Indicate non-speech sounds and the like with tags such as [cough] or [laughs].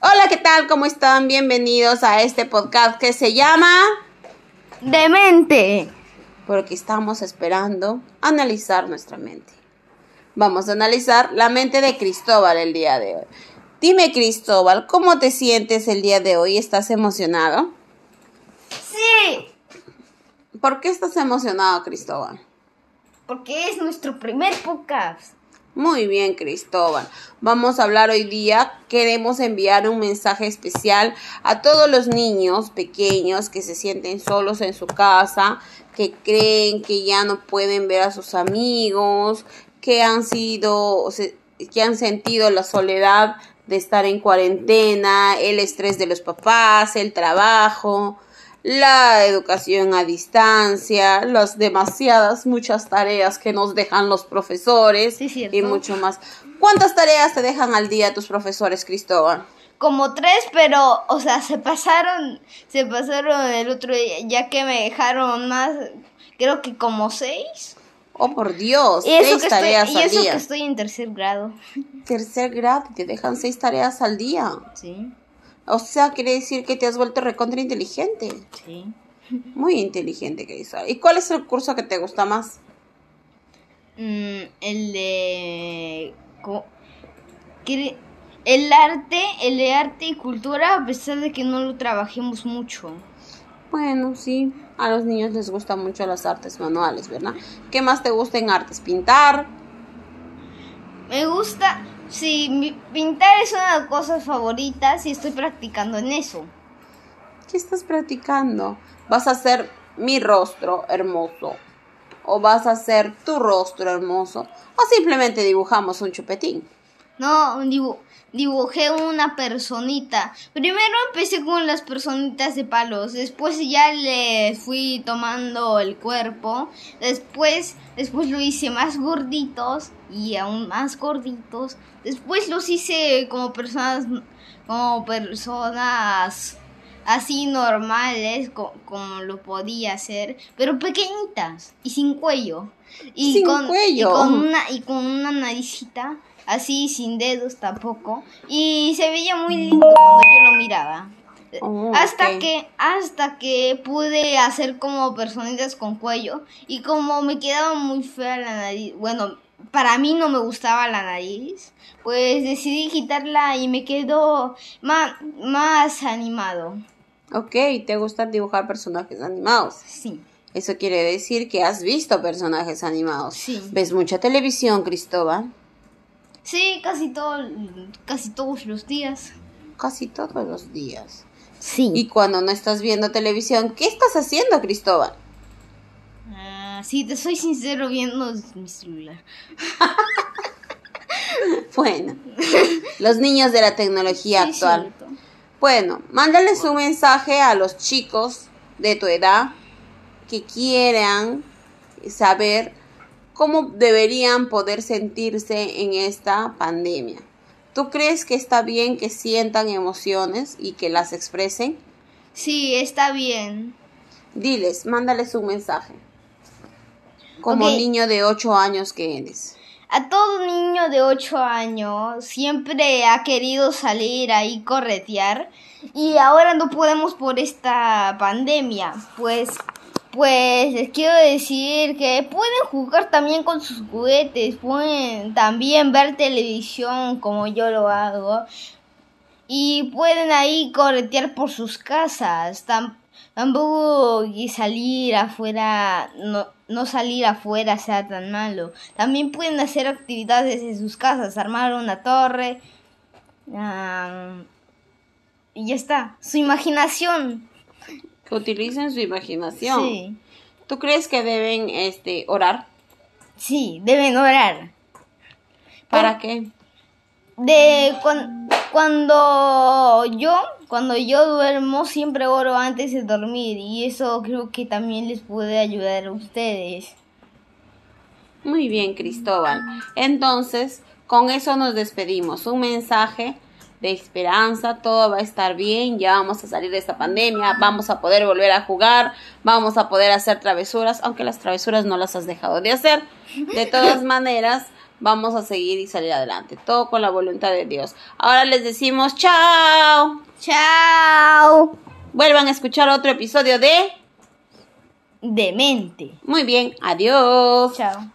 Hola, ¿qué tal? ¿Cómo están? Bienvenidos a este podcast que se llama Demente. Porque estamos esperando analizar nuestra mente. Vamos a analizar la mente de Cristóbal el día de hoy. Dime, Cristóbal, ¿cómo te sientes el día de hoy? ¿Estás emocionado? Sí, ¿Por qué estás emocionado, Cristóbal? porque es nuestro primer podcast. Muy bien, Cristóbal. Vamos a hablar hoy día. Queremos enviar un mensaje especial a todos los niños pequeños que se sienten solos en su casa, que creen que ya no pueden ver a sus amigos, que han sido, que han sentido la soledad de estar en cuarentena, el estrés de los papás, el trabajo, la educación a distancia, las demasiadas, muchas tareas que nos dejan los profesores Sí, y mucho más. ¿Cuántas tareas te dejan al día tus profesores, Cristóbal? Como tres, pero, o sea, se pasaron, se pasaron el otro día, ya que me dejaron más, creo que como seis. Oh, por Dios, Y eso, seis que tareas estoy, y al eso día. que estoy en tercer grado. Tercer grado, te dejan seis tareas al día. Sí, O sea, quiere decir que te has vuelto recontra inteligente. sí. Muy inteligente, Cristóbal. ¿Y cuál es el curso que te gusta más? Mm, el de... El arte, el de arte y cultura, a pesar de que no lo trabajemos mucho. Bueno, sí, a los niños les gustan mucho las artes manuales, ¿verdad? ¿Qué más te gusta en artes? ¿Pintar? Me gusta, sí, pintar es una de las cosas favoritas y estoy practicando en eso. ¿Qué estás practicando? ¿Vas a hacer mi rostro hermoso? ¿O vas a hacer tu rostro hermoso? ¿O simplemente dibujamos un chupetín? No, dibu- dibujé una personita. Primero empecé con las personitas de palos, después ya le fui tomando el cuerpo, después, después lo hice más gorditos y aún más gorditos, después los hice como personas, como personas así normales, co- como lo podía hacer, pero pequeñitas y sin cuello. Y Sin con, cuello. Y con una, y con una naricita, así sin dedos tampoco. Y se veía muy lindo cuando yo lo miraba. Oh, hasta que, hasta que pude hacer como personitas con cuello. Y como me quedaba muy fea la nariz, bueno, para mí no me gustaba la nariz. Pues decidí quitarla y me quedó más, más animado. Ok, te gusta dibujar personajes animados. Sí. Eso quiere decir que has visto personajes animados. Sí. ¿Ves mucha televisión, Cristóbal? Sí, casi todo, casi todos los días. Casi todos los días. Sí. Y cuando no estás viendo televisión, ¿qué estás haciendo, Cristóbal? Sí, te soy sincero viendo mi celular. [laughs] Bueno, los niños de la tecnología Sí, actual. cierto. Bueno, mándales un mensaje a los chicos de tu edad que quieran saber cómo deberían poder sentirse en esta pandemia. ¿Tú crees que está bien que sientan emociones y que las expresen? Sí, está bien. Diles, mándales un mensaje. Como niño de 8 años que eres. A todo niño de 8 años siempre ha querido salir ahí corretear y ahora no podemos por esta pandemia. Pues pues les quiero decir que pueden jugar también con sus juguetes, pueden también ver televisión como yo lo hago y pueden ahí corretear por sus casas. Tam- tampoco y salir afuera, no, no salir afuera sea tan malo. También pueden hacer actividades en sus casas, armar una torre. y ya está. Su imaginación. Que utilicen su imaginación. Sí. ¿Tú crees que deben este orar? Sí, deben orar. ¿Para qué? De cuan- cuando yo, cuando yo duermo, siempre oro antes de dormir y eso creo que también les puede ayudar a ustedes. Muy bien, Cristóbal. Entonces, con eso nos despedimos. Un mensaje de esperanza, todo va a estar bien, ya vamos a salir de esta pandemia, vamos a poder volver a jugar, vamos a poder hacer travesuras, aunque las travesuras no las has dejado de hacer. De todas maneras, vamos a seguir y salir adelante. Todo con la voluntad de Dios. Ahora les decimos chao. Chao. Vuelvan a escuchar otro episodio de Demente. Muy bien, adiós. Chao.